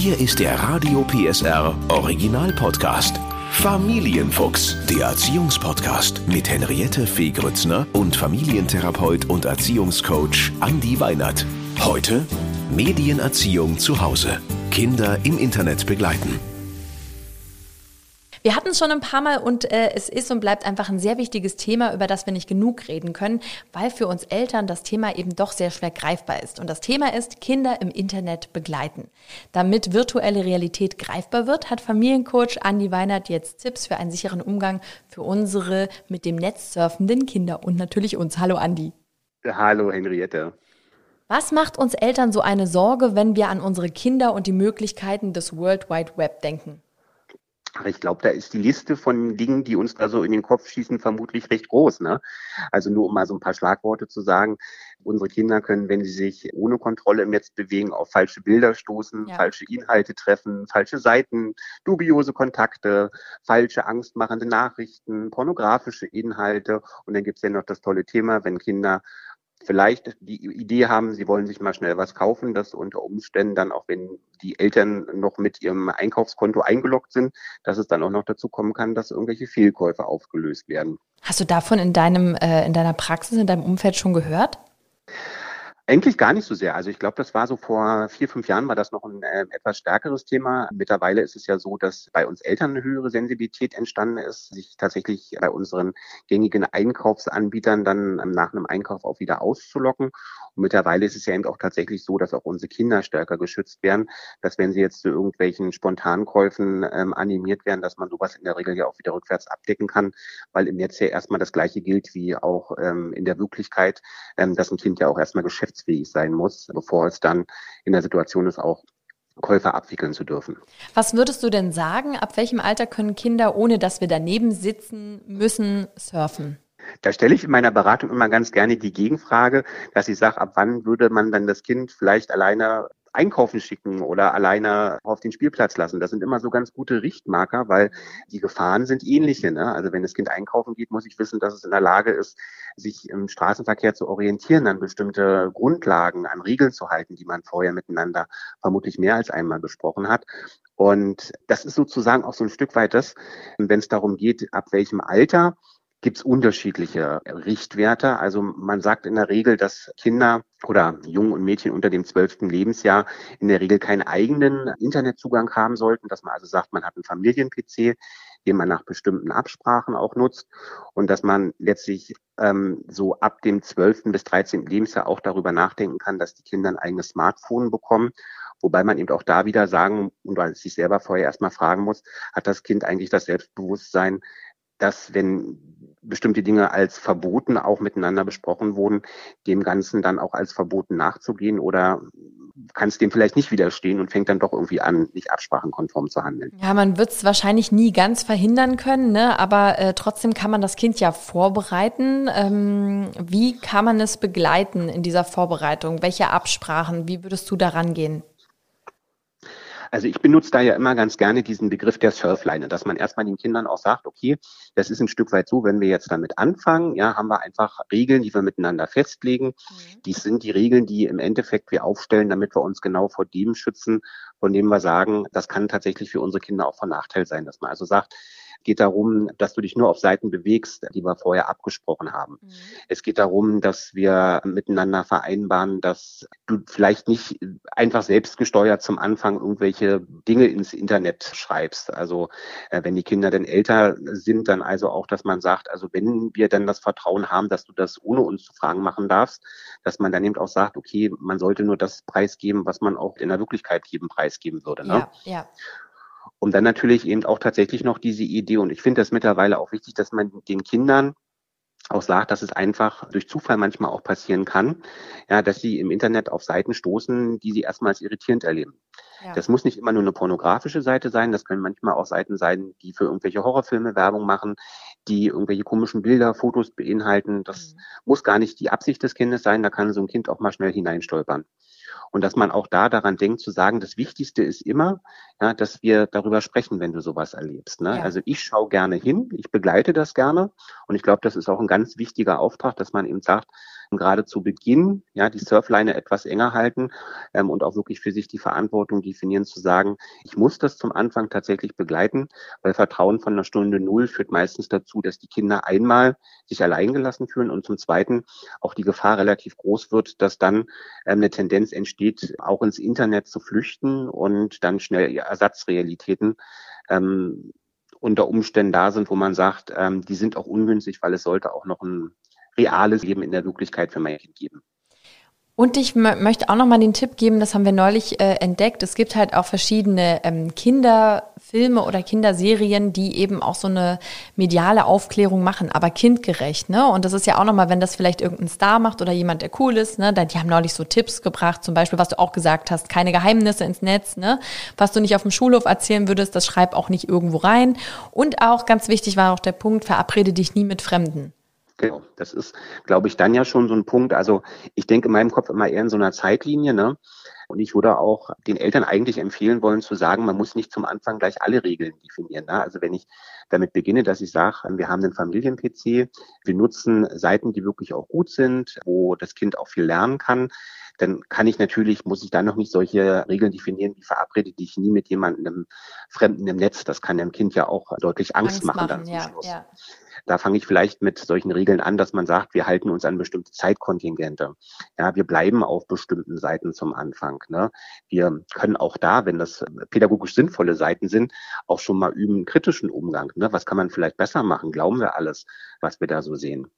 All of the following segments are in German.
Hier ist der Radio PSR Original Podcast. Familienfuchs, der Erziehungspodcast mit Henriette Fee Grützner und Familientherapeut und Erziehungscoach Andi Weinert. Heute Medienerziehung zu Hause. Kinder im Internet begleiten. Wir hatten es schon ein paar Mal und äh, es ist und bleibt einfach ein sehr wichtiges Thema, über das wir nicht genug reden können, weil für uns Eltern das Thema eben doch sehr schwer greifbar ist. Und das Thema ist Kinder im Internet begleiten. Damit virtuelle Realität greifbar wird, hat Familiencoach Andi Weinert jetzt Tipps für einen sicheren Umgang für unsere mit dem Netz surfenden Kinder und natürlich uns. Hallo Andi. Hallo Henriette. Was macht uns Eltern so eine Sorge, wenn wir an unsere Kinder und die Möglichkeiten des World Wide Web denken? Ich glaube, da ist die Liste von Dingen, die uns da so in den Kopf schießen, vermutlich recht groß. Ne? Also nur um mal so ein paar Schlagworte zu sagen. Unsere Kinder können, wenn sie sich ohne Kontrolle im Netz bewegen, auf falsche Bilder stoßen, ja. falsche Inhalte treffen, falsche Seiten, dubiose Kontakte, falsche angstmachende Nachrichten, pornografische Inhalte. Und dann gibt es ja noch das tolle Thema, wenn Kinder vielleicht die Idee haben, sie wollen sich mal schnell was kaufen, dass unter Umständen dann auch wenn die Eltern noch mit ihrem Einkaufskonto eingeloggt sind, dass es dann auch noch dazu kommen kann, dass irgendwelche Fehlkäufe aufgelöst werden. Hast du davon in deinem äh, in deiner Praxis in deinem Umfeld schon gehört? Eigentlich gar nicht so sehr. Also ich glaube, das war so vor vier, fünf Jahren war das noch ein äh, etwas stärkeres Thema. Mittlerweile ist es ja so, dass bei uns Eltern eine höhere Sensibilität entstanden ist, sich tatsächlich bei unseren gängigen Einkaufsanbietern dann nach einem Einkauf auch wieder auszulocken. Und mittlerweile ist es ja eben auch tatsächlich so, dass auch unsere Kinder stärker geschützt werden, dass wenn sie jetzt zu irgendwelchen Spontankäufen ähm, animiert werden, dass man sowas in der Regel ja auch wieder rückwärts abdecken kann, weil im Netz ja erstmal das Gleiche gilt wie auch ähm, in der Wirklichkeit, ähm, dass ein Kind ja auch erstmal Geschäfts geschäftsfähig sein muss, bevor es dann in der Situation ist, auch Käufer abwickeln zu dürfen. Was würdest du denn sagen, ab welchem Alter können Kinder, ohne dass wir daneben sitzen müssen, surfen? Da stelle ich in meiner Beratung immer ganz gerne die Gegenfrage, dass ich sage, ab wann würde man dann das Kind vielleicht alleine einkaufen schicken oder alleine auf den Spielplatz lassen. Das sind immer so ganz gute Richtmarker, weil die Gefahren sind ähnliche. Ne? Also wenn das Kind einkaufen geht, muss ich wissen, dass es in der Lage ist, sich im Straßenverkehr zu orientieren, an bestimmte Grundlagen, an Regeln zu halten, die man vorher miteinander vermutlich mehr als einmal besprochen hat. Und das ist sozusagen auch so ein Stück weit das, wenn es darum geht, ab welchem Alter gibt es unterschiedliche Richtwerte. Also man sagt in der Regel, dass Kinder oder Jungen und Mädchen unter dem zwölften Lebensjahr in der Regel keinen eigenen Internetzugang haben sollten, dass man also sagt, man hat einen Familien-PC, den man nach bestimmten Absprachen auch nutzt und dass man letztlich ähm, so ab dem zwölften bis dreizehnten Lebensjahr auch darüber nachdenken kann, dass die Kinder ein eigenes Smartphone bekommen Wobei man eben auch da wieder sagen und sich selber vorher erstmal fragen muss, hat das Kind eigentlich das Selbstbewusstsein, dass wenn bestimmte Dinge als verboten auch miteinander besprochen wurden, dem Ganzen dann auch als verboten nachzugehen oder kann es dem vielleicht nicht widerstehen und fängt dann doch irgendwie an, nicht absprachenkonform zu handeln. Ja, man wird es wahrscheinlich nie ganz verhindern können, ne? aber äh, trotzdem kann man das Kind ja vorbereiten. Ähm, wie kann man es begleiten in dieser Vorbereitung? Welche Absprachen? Wie würdest du daran gehen? Also ich benutze da ja immer ganz gerne diesen Begriff der Surfline, dass man erstmal den Kindern auch sagt, okay, das ist ein Stück weit so, wenn wir jetzt damit anfangen, ja, haben wir einfach Regeln, die wir miteinander festlegen. Mhm. Dies sind die Regeln, die im Endeffekt wir aufstellen, damit wir uns genau vor dem schützen, von dem wir sagen, das kann tatsächlich für unsere Kinder auch von Nachteil sein, dass man also sagt, geht darum, dass du dich nur auf Seiten bewegst, die wir vorher abgesprochen haben. Mhm. Es geht darum, dass wir miteinander vereinbaren, dass du vielleicht nicht einfach selbstgesteuert zum Anfang irgendwelche Dinge ins Internet schreibst. Also äh, wenn die Kinder dann älter sind, dann also auch, dass man sagt, also wenn wir dann das Vertrauen haben, dass du das ohne uns zu fragen machen darfst, dass man dann eben auch sagt, okay, man sollte nur das preisgeben, was man auch in der Wirklichkeit jedem preisgeben würde. Ne? Ja, ja. Und dann natürlich eben auch tatsächlich noch diese Idee. Und ich finde das mittlerweile auch wichtig, dass man den Kindern auch sagt, dass es einfach durch Zufall manchmal auch passieren kann, ja, dass sie im Internet auf Seiten stoßen, die sie erstmals irritierend erleben. Ja. Das muss nicht immer nur eine pornografische Seite sein, das können manchmal auch Seiten sein, die für irgendwelche Horrorfilme Werbung machen, die irgendwelche komischen Bilder, Fotos beinhalten. Das mhm. muss gar nicht die Absicht des Kindes sein, da kann so ein Kind auch mal schnell hineinstolpern. Und dass man auch da daran denkt zu sagen, das Wichtigste ist immer, ja, dass wir darüber sprechen, wenn du sowas erlebst. Ne? Ja. Also ich schaue gerne hin, ich begleite das gerne. Und ich glaube, das ist auch ein ganz wichtiger Auftrag, dass man eben sagt, gerade zu Beginn ja die Surfleine etwas enger halten ähm, und auch wirklich für sich die Verantwortung definieren, zu sagen, ich muss das zum Anfang tatsächlich begleiten, weil Vertrauen von einer Stunde Null führt meistens dazu, dass die Kinder einmal sich allein gelassen fühlen und zum Zweiten auch die Gefahr relativ groß wird, dass dann ähm, eine Tendenz entsteht, auch ins Internet zu flüchten und dann schnell Ersatzrealitäten ähm, unter Umständen da sind, wo man sagt, ähm, die sind auch ungünstig, weil es sollte auch noch ein reales Leben in der Wirklichkeit für mein Kind geben. Und ich möchte auch noch mal den Tipp geben, das haben wir neulich äh, entdeckt. Es gibt halt auch verschiedene ähm, Kinderfilme oder Kinderserien, die eben auch so eine mediale Aufklärung machen, aber kindgerecht. Ne? Und das ist ja auch noch mal, wenn das vielleicht irgendein Star macht oder jemand, der cool ist. Ne? Die haben neulich so Tipps gebracht, zum Beispiel, was du auch gesagt hast, keine Geheimnisse ins Netz. Ne? Was du nicht auf dem Schulhof erzählen würdest, das schreib auch nicht irgendwo rein. Und auch ganz wichtig war auch der Punkt, verabrede dich nie mit Fremden. Genau, das ist, glaube ich, dann ja schon so ein Punkt. Also ich denke in meinem Kopf immer eher in so einer Zeitlinie, ne? Und ich würde auch den Eltern eigentlich empfehlen wollen zu sagen, man muss nicht zum Anfang gleich alle Regeln definieren. Ne? Also wenn ich damit beginne, dass ich sage, wir haben einen Familien-PC, wir nutzen Seiten, die wirklich auch gut sind, wo das Kind auch viel lernen kann, dann kann ich natürlich, muss ich dann noch nicht solche Regeln definieren, wie verabrede dich nie mit jemandem Fremden im Netz. Das kann dem Kind ja auch deutlich Angst, Angst machen, machen dann zum ja, Schluss. Ja. Da fange ich vielleicht mit solchen Regeln an, dass man sagt, wir halten uns an bestimmte Zeitkontingente. Ja, wir bleiben auf bestimmten Seiten zum Anfang. Ne? Wir können auch da, wenn das pädagogisch sinnvolle Seiten sind, auch schon mal üben kritischen Umgang. Ne? Was kann man vielleicht besser machen? Glauben wir alles, was wir da so sehen?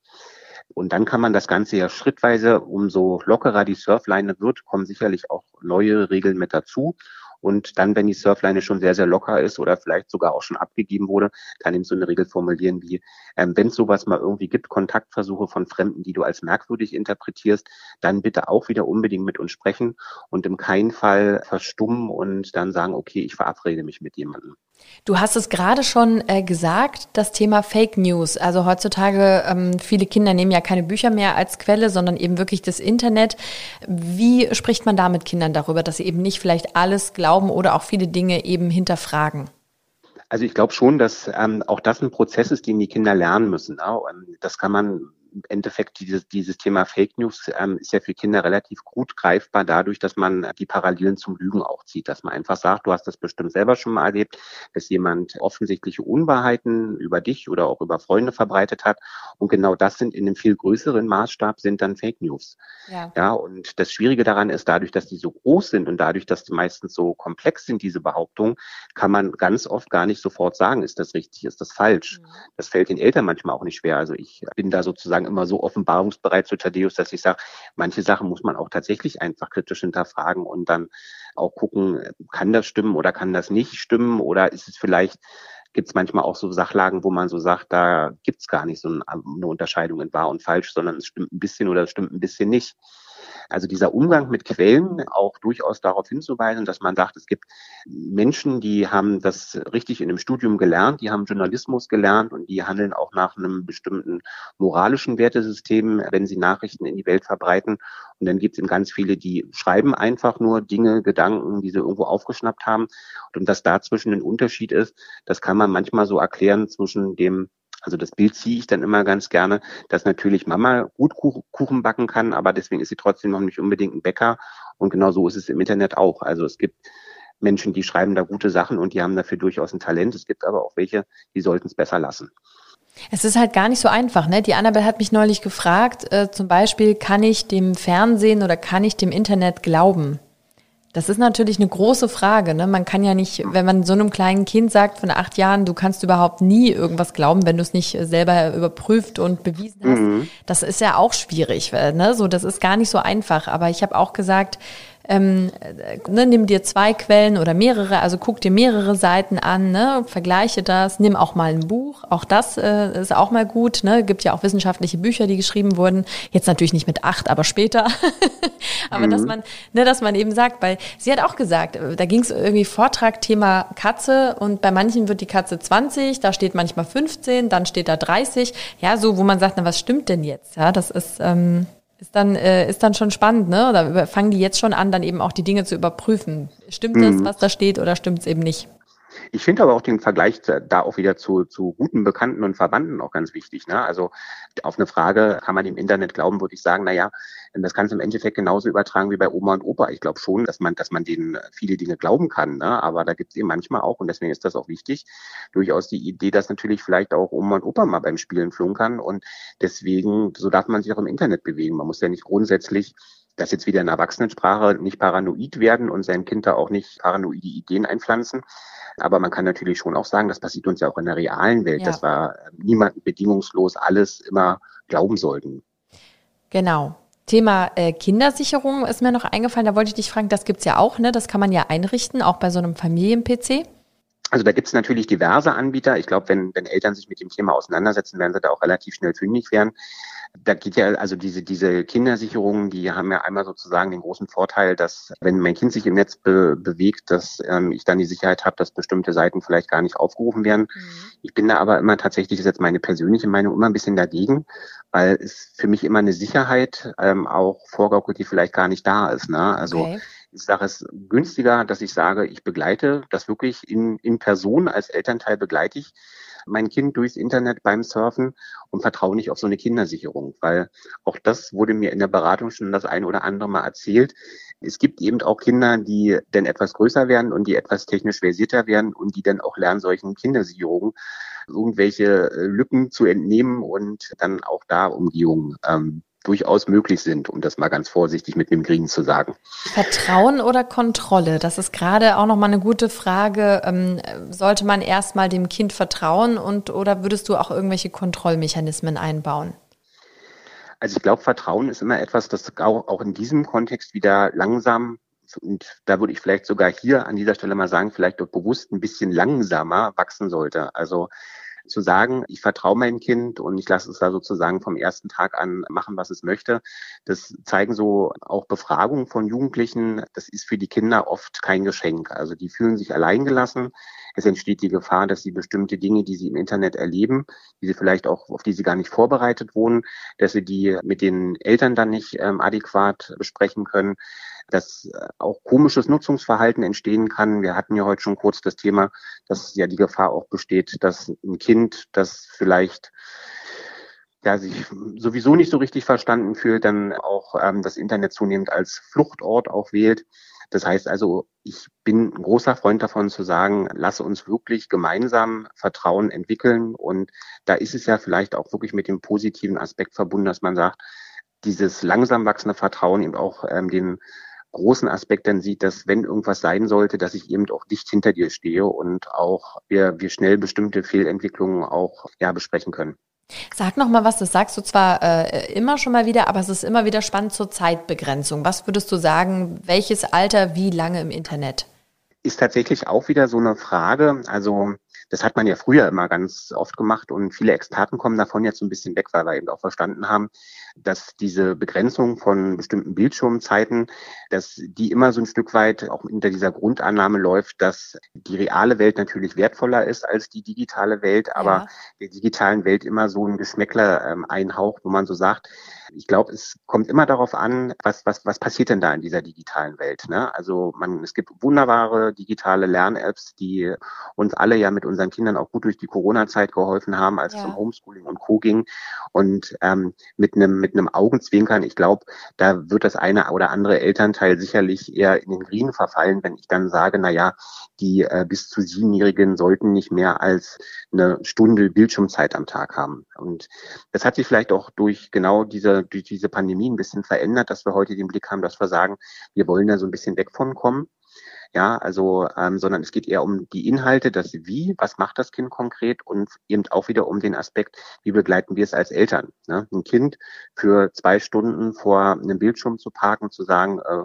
Und dann kann man das Ganze ja schrittweise, umso lockerer die Surfleine wird, kommen sicherlich auch neue Regeln mit dazu. Und dann, wenn die Surfleine schon sehr, sehr locker ist oder vielleicht sogar auch schon abgegeben wurde, kann eben so eine Regel formulieren wie, ähm, wenn es sowas mal irgendwie gibt, Kontaktversuche von Fremden, die du als merkwürdig interpretierst, dann bitte auch wieder unbedingt mit uns sprechen und im keinen Fall verstummen und dann sagen, okay, ich verabrede mich mit jemandem. Du hast es gerade schon äh, gesagt, das Thema Fake News. Also heutzutage, ähm, viele Kinder nehmen ja keine Bücher mehr als Quelle, sondern eben wirklich das Internet. Wie spricht man da mit Kindern darüber, dass sie eben nicht vielleicht alles glauben oder auch viele Dinge eben hinterfragen? Also ich glaube schon, dass ähm, auch das ein Prozess ist, den die Kinder lernen müssen. Ne? Das kann man im Endeffekt dieses, dieses Thema Fake News ähm, ist ja für Kinder relativ gut greifbar dadurch, dass man die Parallelen zum Lügen auch zieht, dass man einfach sagt, du hast das bestimmt selber schon mal erlebt, dass jemand offensichtliche Unwahrheiten über dich oder auch über Freunde verbreitet hat. Und genau das sind in einem viel größeren Maßstab sind dann Fake News. Ja. ja, und das Schwierige daran ist, dadurch, dass die so groß sind und dadurch, dass die meistens so komplex sind, diese Behauptungen, kann man ganz oft gar nicht sofort sagen, ist das richtig, ist das falsch. Mhm. Das fällt den Eltern manchmal auch nicht schwer. Also ich bin da sozusagen sozusagen immer so offenbarungsbereit zu Thaddeus, dass ich sage, manche Sachen muss man auch tatsächlich einfach kritisch hinterfragen und dann auch gucken, kann das stimmen oder kann das nicht stimmen oder ist es vielleicht gibt es manchmal auch so Sachlagen, wo man so sagt, da gibt es gar nicht so eine Unterscheidung in wahr und falsch, sondern es stimmt ein bisschen oder es stimmt ein bisschen nicht. Also dieser Umgang mit Quellen auch durchaus darauf hinzuweisen, dass man sagt, es gibt Menschen, die haben das richtig in einem Studium gelernt, die haben Journalismus gelernt und die handeln auch nach einem bestimmten moralischen Wertesystem, wenn sie Nachrichten in die Welt verbreiten. Und dann gibt es eben ganz viele, die schreiben einfach nur Dinge, Gedanken, die sie irgendwo aufgeschnappt haben. Und dass dazwischen ein Unterschied ist, das kann man manchmal so erklären zwischen dem also das Bild ziehe ich dann immer ganz gerne, dass natürlich Mama gut Kuchen backen kann, aber deswegen ist sie trotzdem noch nicht unbedingt ein Bäcker. Und genau so ist es im Internet auch. Also es gibt Menschen, die schreiben da gute Sachen und die haben dafür durchaus ein Talent. Es gibt aber auch welche, die sollten es besser lassen. Es ist halt gar nicht so einfach, ne? Die Annabelle hat mich neulich gefragt, äh, zum Beispiel, kann ich dem Fernsehen oder kann ich dem Internet glauben? Das ist natürlich eine große Frage. Ne? Man kann ja nicht, wenn man so einem kleinen Kind sagt von acht Jahren, du kannst überhaupt nie irgendwas glauben, wenn du es nicht selber überprüft und bewiesen hast. Mhm. Das ist ja auch schwierig. Ne? So, das ist gar nicht so einfach. Aber ich habe auch gesagt, ähm, ne, nimm dir zwei Quellen oder mehrere, also guck dir mehrere Seiten an, ne, vergleiche das, nimm auch mal ein Buch, auch das äh, ist auch mal gut, ne, gibt ja auch wissenschaftliche Bücher, die geschrieben wurden, jetzt natürlich nicht mit acht, aber später, aber mhm. dass man, ne, dass man eben sagt, weil sie hat auch gesagt, äh, da ging es irgendwie Vortrag Thema Katze und bei manchen wird die Katze 20, da steht manchmal 15, dann steht da 30, ja, so, wo man sagt, na, was stimmt denn jetzt, ja, das ist, ähm, ist dann, äh, ist dann schon spannend, ne? Oder fangen die jetzt schon an, dann eben auch die Dinge zu überprüfen? Stimmt mhm. das, was da steht, oder stimmt es eben nicht? Ich finde aber auch den Vergleich da auch wieder zu, zu guten Bekannten und Verwandten auch ganz wichtig. Ne? Also auf eine Frage, kann man im Internet glauben, würde ich sagen, na ja, das kannst du im Endeffekt genauso übertragen wie bei Oma und Opa. Ich glaube schon, dass man, dass man denen viele Dinge glauben kann. Ne? Aber da gibt es eben manchmal auch, und deswegen ist das auch wichtig, durchaus die Idee, dass natürlich vielleicht auch Oma und Opa mal beim Spielen flunkern. Und deswegen, so darf man sich auch im Internet bewegen. Man muss ja nicht grundsätzlich das jetzt wieder in Erwachsenensprache nicht paranoid werden und seinem Kind da auch nicht paranoide Ideen einpflanzen. Aber man kann natürlich schon auch sagen, das passiert uns ja auch in der realen Welt, ja. dass wir niemanden bedingungslos alles immer glauben sollten. Genau. Thema äh, Kindersicherung ist mir noch eingefallen. Da wollte ich dich fragen, das gibt's ja auch, ne? Das kann man ja einrichten, auch bei so einem Familien-PC. Also da gibt's natürlich diverse Anbieter. Ich glaube, wenn, wenn Eltern sich mit dem Thema auseinandersetzen, werden sie da auch relativ schnell fündig werden. Da geht ja also diese, diese Kindersicherungen, die haben ja einmal sozusagen den großen Vorteil, dass wenn mein Kind sich im Netz be bewegt, dass ähm, ich dann die Sicherheit habe, dass bestimmte Seiten vielleicht gar nicht aufgerufen werden. Mhm. Ich bin da aber immer tatsächlich, das ist jetzt meine persönliche Meinung, immer ein bisschen dagegen, weil es für mich immer eine Sicherheit ähm, auch vorgaukelt, die vielleicht gar nicht da ist. Ne? Also okay. Ich sage es günstiger, dass ich sage, ich begleite das wirklich in, in Person als Elternteil begleite ich mein Kind durchs Internet beim Surfen und vertraue nicht auf so eine Kindersicherung, weil auch das wurde mir in der Beratung schon das ein oder andere Mal erzählt. Es gibt eben auch Kinder, die dann etwas größer werden und die etwas technisch versierter werden und die dann auch lernen, solchen Kindersicherungen irgendwelche äh, Lücken zu entnehmen und dann auch da Umgehungen ähm, durchaus möglich sind, um das mal ganz vorsichtig mit dem Green zu sagen. Vertrauen oder Kontrolle? Das ist gerade auch nochmal eine gute Frage. Ähm, sollte man erstmal dem Kind vertrauen und oder würdest du auch irgendwelche Kontrollmechanismen einbauen? Also ich glaube, Vertrauen ist immer etwas, das auch, auch in diesem Kontext wieder langsam und da würde ich vielleicht sogar hier an dieser Stelle mal sagen, vielleicht auch bewusst ein bisschen langsamer wachsen sollte. Also zu sagen, ich vertraue mein Kind und ich lasse es da sozusagen vom ersten Tag an machen, was es möchte. Das zeigen so auch Befragungen von Jugendlichen. Das ist für die Kinder oft kein Geschenk. Also die fühlen sich alleingelassen. Es entsteht die Gefahr, dass sie bestimmte Dinge, die sie im Internet erleben, die sie vielleicht auch, auf die sie gar nicht vorbereitet wurden, dass sie die mit den Eltern dann nicht ähm, adäquat besprechen können dass äh, auch komisches Nutzungsverhalten entstehen kann. Wir hatten ja heute schon kurz das Thema, dass ja die Gefahr auch besteht, dass ein Kind, das vielleicht ja, sich sowieso nicht so richtig verstanden fühlt, dann auch ähm, das Internet zunehmend als Fluchtort auch wählt. Das heißt also, ich bin ein großer Freund davon zu sagen, lasse uns wirklich gemeinsam Vertrauen entwickeln. Und da ist es ja vielleicht auch wirklich mit dem positiven Aspekt verbunden, dass man sagt, dieses langsam wachsende Vertrauen eben auch ähm, den großen Aspekt dann sieht, dass wenn irgendwas sein sollte, dass ich eben auch dicht hinter dir stehe und auch wir, wir schnell bestimmte Fehlentwicklungen auch ja, besprechen können. Sag noch mal was, das sagst du zwar äh, immer schon mal wieder, aber es ist immer wieder spannend zur Zeitbegrenzung. Was würdest du sagen, welches Alter, wie lange im Internet? Ist tatsächlich auch wieder so eine Frage. Also das hat man ja früher immer ganz oft gemacht und viele Experten kommen davon jetzt so ein bisschen weg, weil wir eben auch verstanden haben, dass diese Begrenzung von bestimmten Bildschirmzeiten, dass die immer so ein Stück weit auch hinter dieser Grundannahme läuft, dass die reale Welt natürlich wertvoller ist als die digitale Welt, aber ja. der digitalen Welt immer so ein Geschmäckler ähm, einhaucht, wo man so sagt, ich glaube, es kommt immer darauf an, was, was, was passiert denn da in dieser digitalen Welt. Ne? Also man, es gibt wunderbare digitale Lern-Apps, die uns alle ja mit unseren Kindern auch gut durch die Corona-Zeit geholfen haben, als ja. zum Homeschooling und Co. ging. Und ähm, mit einem mit einem Augenzwinkern, ich glaube, da wird das eine oder andere Elternteil sicherlich eher in den Green verfallen, wenn ich dann sage, na ja, die äh, bis zu siebenjährigen sollten nicht mehr als eine Stunde Bildschirmzeit am Tag haben. Und das hat sich vielleicht auch durch genau diese, durch diese Pandemie ein bisschen verändert, dass wir heute den Blick haben, dass wir sagen, wir wollen da so ein bisschen weg von kommen. Ja, also, ähm, sondern es geht eher um die Inhalte, das Wie, was macht das Kind konkret und eben auch wieder um den Aspekt, wie begleiten wir es als Eltern. Ne? Ein Kind für zwei Stunden vor einem Bildschirm zu parken, zu sagen, äh,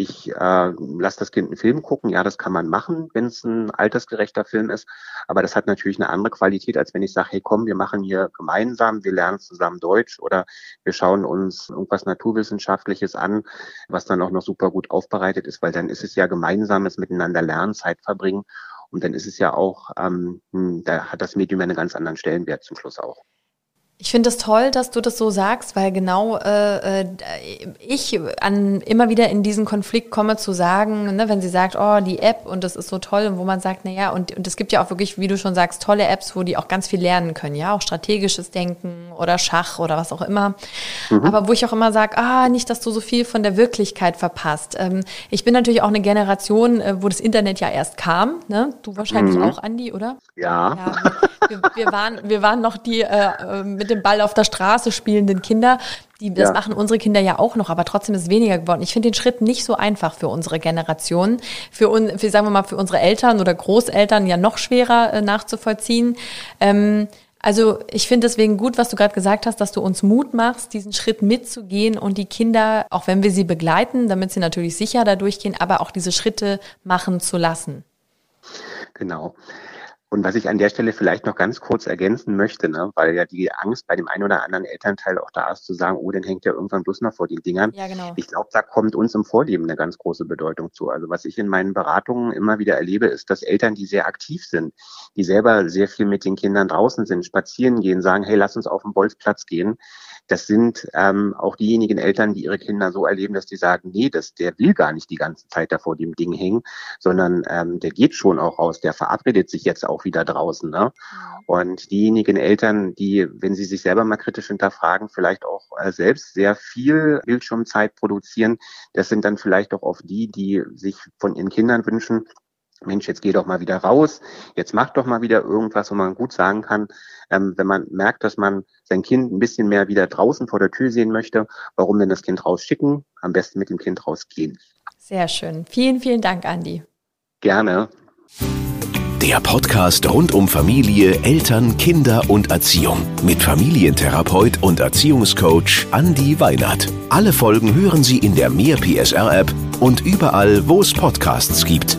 ich äh, lasse das Kind einen Film gucken. Ja, das kann man machen, wenn es ein altersgerechter Film ist. Aber das hat natürlich eine andere Qualität, als wenn ich sage, hey komm, wir machen hier gemeinsam, wir lernen zusammen Deutsch oder wir schauen uns irgendwas Naturwissenschaftliches an, was dann auch noch super gut aufbereitet ist, weil dann ist es ja gemeinsames Miteinander lernen, Zeit verbringen. Und dann ist es ja auch, ähm, hm, da hat das Medium einen ganz anderen Stellenwert zum Schluss auch. Ich finde es das toll, dass du das so sagst, weil genau äh, äh, ich an immer wieder in diesen Konflikt komme zu sagen, ne, wenn sie sagt, oh, die App und das ist so toll und wo man sagt, na ja, und, und es gibt ja auch wirklich, wie du schon sagst, tolle Apps, wo die auch ganz viel lernen können, ja, auch strategisches Denken oder Schach oder was auch immer. Mhm. Aber wo ich auch immer sage, ah, nicht, dass du so viel von der Wirklichkeit verpasst. Ähm, ich bin natürlich auch eine Generation, äh, wo das Internet ja erst kam, ne? Du wahrscheinlich mhm. auch, Andi, oder? Ja. ja wir, wir, waren, wir waren noch die äh, äh mit dem Ball auf der Straße spielenden Kinder. Die, das ja. machen unsere Kinder ja auch noch, aber trotzdem ist es weniger geworden. Ich finde den Schritt nicht so einfach für unsere Generation. Für, un, für, sagen wir mal, für unsere Eltern oder Großeltern ja noch schwerer äh, nachzuvollziehen. Ähm, also ich finde deswegen gut, was du gerade gesagt hast, dass du uns Mut machst, diesen Schritt mitzugehen und die Kinder, auch wenn wir sie begleiten, damit sie natürlich sicher da durchgehen, aber auch diese Schritte machen zu lassen. Genau. Und was ich an der Stelle vielleicht noch ganz kurz ergänzen möchte, ne, weil ja die Angst bei dem einen oder anderen Elternteil auch da ist, zu sagen, oh, dann hängt ja irgendwann bloß noch vor den Dingern. Ja, genau. Ich glaube, da kommt uns im Vorleben eine ganz große Bedeutung zu. Also was ich in meinen Beratungen immer wieder erlebe, ist, dass Eltern, die sehr aktiv sind, die selber sehr viel mit den Kindern draußen sind, spazieren gehen, sagen, hey, lass uns auf den Bolzplatz gehen, das sind ähm, auch diejenigen Eltern, die ihre Kinder so erleben, dass die sagen, nee, das, der will gar nicht die ganze Zeit da vor dem Ding hängen, sondern ähm, der geht schon auch raus, der verabredet sich jetzt auch wieder draußen. Ne? Und diejenigen Eltern, die, wenn sie sich selber mal kritisch hinterfragen, vielleicht auch äh, selbst sehr viel Bildschirmzeit produzieren, das sind dann vielleicht auch oft die, die sich von ihren Kindern wünschen, Mensch, jetzt geh doch mal wieder raus, jetzt mach doch mal wieder irgendwas, wo man gut sagen kann, ähm, wenn man merkt, dass man sein Kind ein bisschen mehr wieder draußen vor der Tür sehen möchte, warum denn das Kind rausschicken? Am besten mit dem Kind rausgehen. Sehr schön. Vielen, vielen Dank, Andi. Gerne. Der Podcast rund um Familie, Eltern, Kinder und Erziehung mit Familientherapeut und Erziehungscoach Andi Weinert. Alle Folgen hören Sie in der Mehr PSR App und überall, wo es Podcasts gibt.